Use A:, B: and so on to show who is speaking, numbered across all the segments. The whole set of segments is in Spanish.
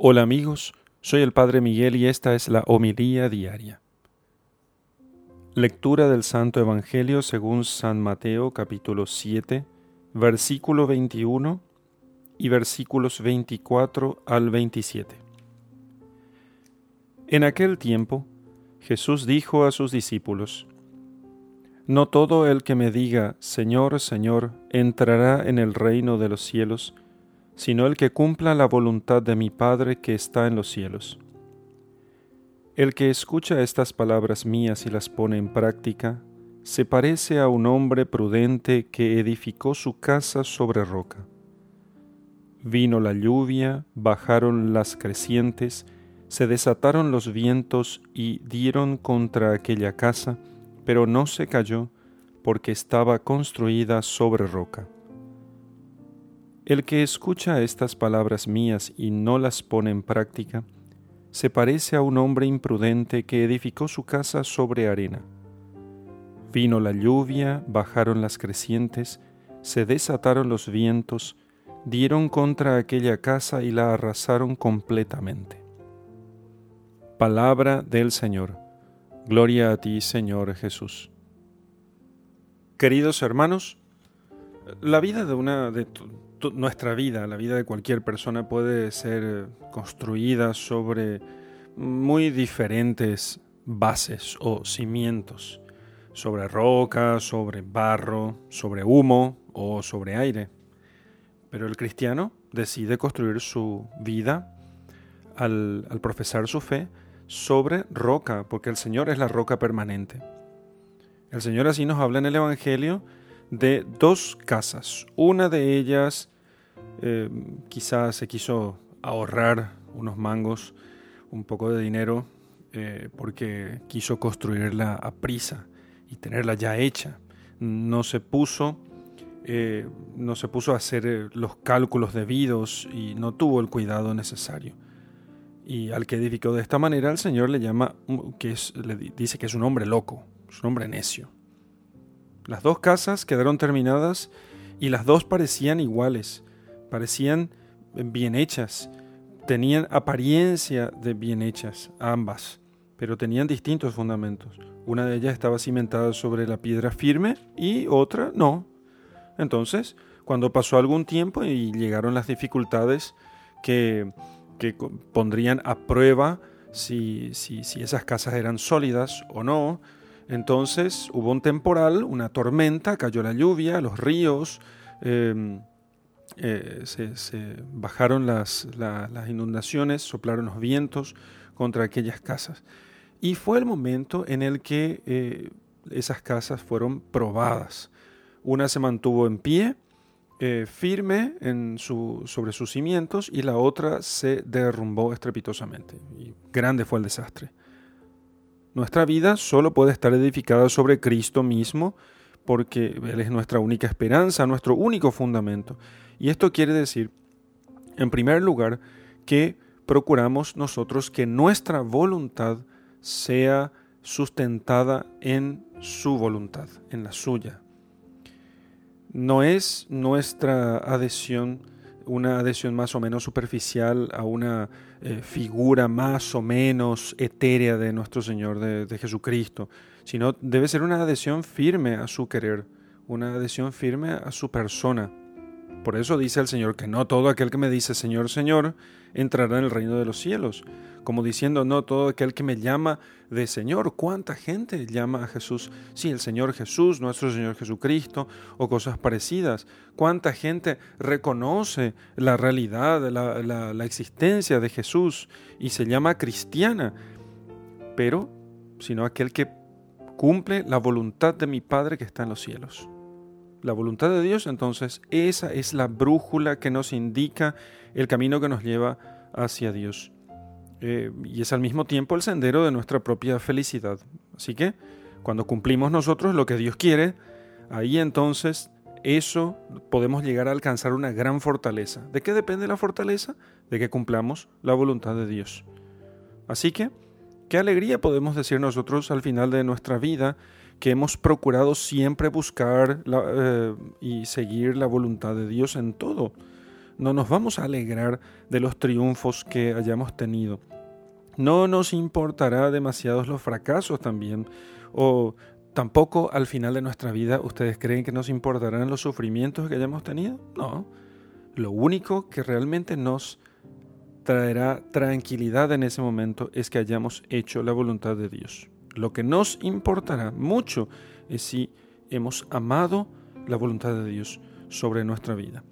A: Hola amigos, soy el Padre Miguel y esta es la homilía diaria. Lectura del Santo Evangelio según San Mateo capítulo 7, versículo 21 y versículos 24 al 27. En aquel tiempo, Jesús dijo a sus discípulos, No todo el que me diga, Señor, Señor, entrará en el reino de los cielos, sino el que cumpla la voluntad de mi Padre que está en los cielos. El que escucha estas palabras mías y las pone en práctica, se parece a un hombre prudente que edificó su casa sobre roca. Vino la lluvia, bajaron las crecientes, se desataron los vientos y dieron contra aquella casa, pero no se cayó porque estaba construida sobre roca. El que escucha estas palabras mías y no las pone en práctica, se parece a un hombre imprudente que edificó su casa sobre arena. Vino la lluvia, bajaron las crecientes, se desataron los vientos, dieron contra aquella casa y la arrasaron completamente. Palabra del Señor. Gloria a ti, Señor Jesús. Queridos hermanos, la vida de una de nuestra vida, la vida de cualquier persona puede ser construida sobre muy diferentes bases o cimientos, sobre roca, sobre barro, sobre humo o sobre aire. Pero el cristiano decide construir su vida al, profesar su fe sobre roca, porque el Señor es la roca permanente. El Señor así nos habla en el Evangelio de dos casas. Una de ellas eh, quizás se quiso ahorrar unos mangos, un poco de dinero, eh, porque quiso construirla a prisa y tenerla ya hecha. No se puso, eh, no se puso a hacer los cálculos debidos y no tuvo el cuidado necesario. Y al que edificó de esta manera, el Señor le llama, que es, le dice que es un hombre loco, es un hombre necio. Las dos casas quedaron terminadas y las dos parecían iguales, parecían bien hechas, tenían apariencia de bien hechas, ambas, pero tenían distintos fundamentos. Una de ellas estaba cimentada sobre la piedra firme y otra no. Entonces, cuando pasó algún tiempo y llegaron las dificultades que, pondrían a prueba si, si, si esas casas eran sólidas o no, entonces hubo un temporal, una tormenta, cayó la lluvia, los ríos, em, eh, se, bajaron las, inundaciones, soplaron los vientos contra aquellas casas. Y fue el momento en el que eh, esas casas fueron probadas. Una se mantuvo en pie, eh, firme sobre sus cimientos, y la otra se derrumbó estrepitosamente. Y grande fue el desastre. Nuestra vida solo puede estar edificada sobre Cristo mismo porque Él es nuestra única esperanza, nuestro único fundamento. Y esto quiere decir, en primer lugar, que procuramos nosotros que nuestra voluntad sea sustentada en su voluntad, en la suya. No es nuestra adhesión una adhesión más o menos superficial a una eh, figura más o menos etérea de nuestro Señor, de, de Jesucristo, sino debe ser una adhesión firme a su querer, una adhesión firme a su persona. Por eso dice el Señor que no todo aquel que me dice Señor, Señor, entrará en el reino de los cielos, como diciendo, no todo aquel que me llama de Señor. ¿Cuánta gente llama a Jesús? Sí, el Señor Jesús, nuestro Señor Jesucristo, o cosas parecidas. ¿Cuánta gente reconoce la realidad, la, la, existencia de Jesús y se llama cristiana? Pero, sino aquel que cumple la voluntad de mi Padre que está en los cielos. La voluntad de Dios, entonces, esa es la brújula que nos indica el camino que nos lleva hacia Dios. Eh, y es al mismo tiempo el sendero de nuestra propia felicidad. Así que cuando cumplimos nosotros lo que Dios quiere, ahí entonces eso podemos llegar a alcanzar una gran fortaleza. ¿De qué depende la fortaleza? De que cumplamos la voluntad de Dios. Así que, qué alegría podemos decir nosotros al final de nuestra vida que hemos procurado siempre buscar eh, y seguir la voluntad de Dios en todo no nos vamos a alegrar de los triunfos que hayamos tenido. No nos importará demasiados los fracasos también, o tampoco al final de nuestra vida ustedes creen que nos importarán los sufrimientos que hayamos tenido. No, lo único que realmente nos traerá tranquilidad en ese momento es que hayamos hecho la voluntad de Dios. Lo que nos importará mucho es si hemos amado la voluntad de Dios sobre nuestra vida,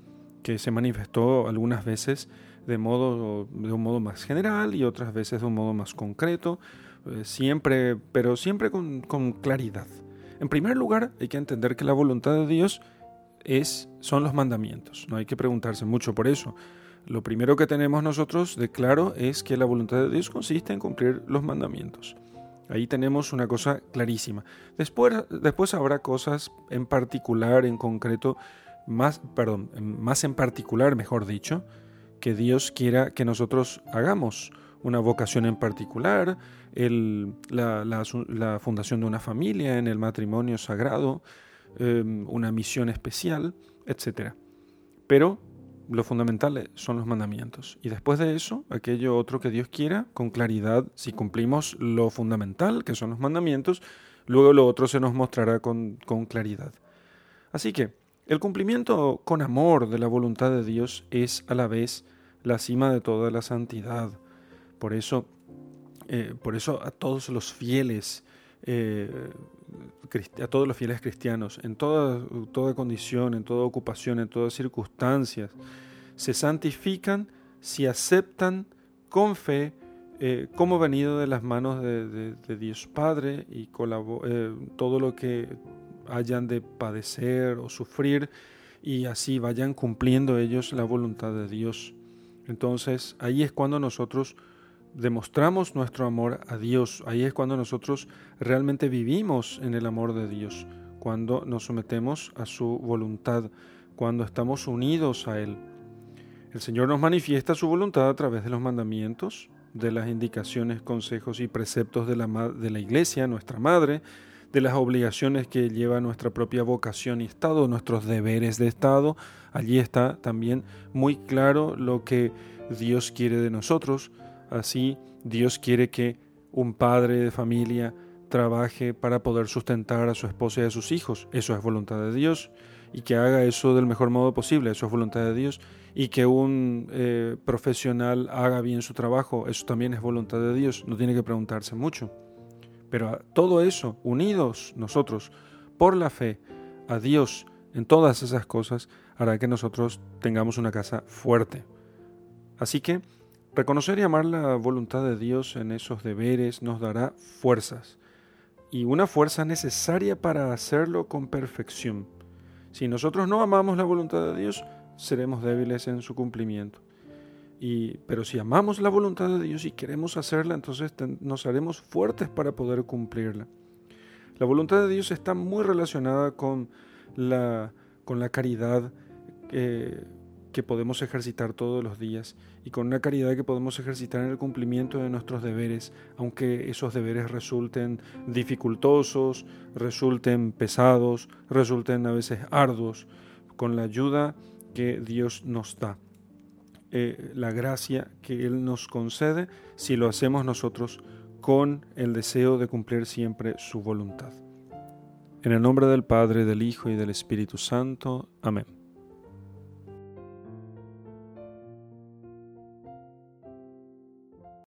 A: que se manifestó algunas veces de, un modo más general y otras veces de un modo más concreto, eh, siempre, pero siempre con, con claridad. En primer lugar, hay que entender que la voluntad de Dios es, son los mandamientos. No hay que preguntarse mucho por eso. Lo primero que tenemos nosotros de claro es que la voluntad de Dios consiste en cumplir los mandamientos. Ahí tenemos una cosa clarísima. Después, después habrá cosas en particular, en concreto, más, perdón, más en particular, mejor dicho, que Dios quiera que nosotros hagamos. Una vocación en particular, el, la, la, fundación de una familia, en el matrimonio sagrado, em, una misión especial, etc. Pero lo fundamental son los mandamientos. Y después de eso, aquello otro que Dios quiera, con claridad, si cumplimos lo fundamental, que son los mandamientos, luego lo otro se nos mostrará con, con claridad. Así que el cumplimiento con amor de la voluntad de Dios es a la vez la cima de toda la santidad. Por eso, eh, por eso a todos los fieles, eh, a todos los fieles cristianos, en toda, toda condición, en toda ocupación, en todas circunstancias, se santifican si aceptan con fe eh, como venido de las manos de, Dios Padre y todo lo que hayan de padecer o sufrir y así vayan cumpliendo ellos la voluntad de Dios. Entonces ahí es cuando nosotros demostramos nuestro amor a Dios, ahí es cuando nosotros realmente vivimos en el amor de Dios, cuando nos sometemos a su voluntad, cuando estamos unidos a Él. El Señor nos manifiesta su voluntad a través de los mandamientos, de las indicaciones, consejos y preceptos de la, de la Iglesia, nuestra Madre, de las obligaciones que lleva nuestra propia vocación y Estado, nuestros deberes de Estado. Allí está también muy claro lo que Dios quiere de nosotros. Así, Dios quiere que un padre de familia trabaje para poder sustentar a su esposa y a sus hijos. Eso es voluntad de Dios. Y que haga eso del mejor modo posible. Eso es voluntad de Dios. Y que un eh, profesional haga bien su trabajo. Eso también es voluntad de Dios. No tiene que preguntarse mucho. Pero todo eso, unidos nosotros por la fe a Dios en todas esas cosas, hará que nosotros tengamos una casa fuerte. Así que reconocer y amar la voluntad de Dios en esos deberes nos dará fuerzas y una fuerza necesaria para hacerlo con perfección. Si nosotros no amamos la voluntad de Dios, seremos débiles en su cumplimiento pero si amamos la voluntad de Dios y queremos hacerla, entonces nos haremos fuertes para poder cumplirla. La voluntad de Dios está muy relacionada con la, con la caridad que, que podemos ejercitar todos los días y con una caridad que podemos ejercitar en el cumplimiento de nuestros deberes, aunque esos deberes resulten dificultosos, resulten pesados, resulten a veces arduos, con la ayuda que Dios nos da. Eh, la gracia que Él nos concede si lo hacemos nosotros con el deseo de cumplir siempre su voluntad. En el nombre del Padre, del Hijo y del Espíritu Santo. Amén.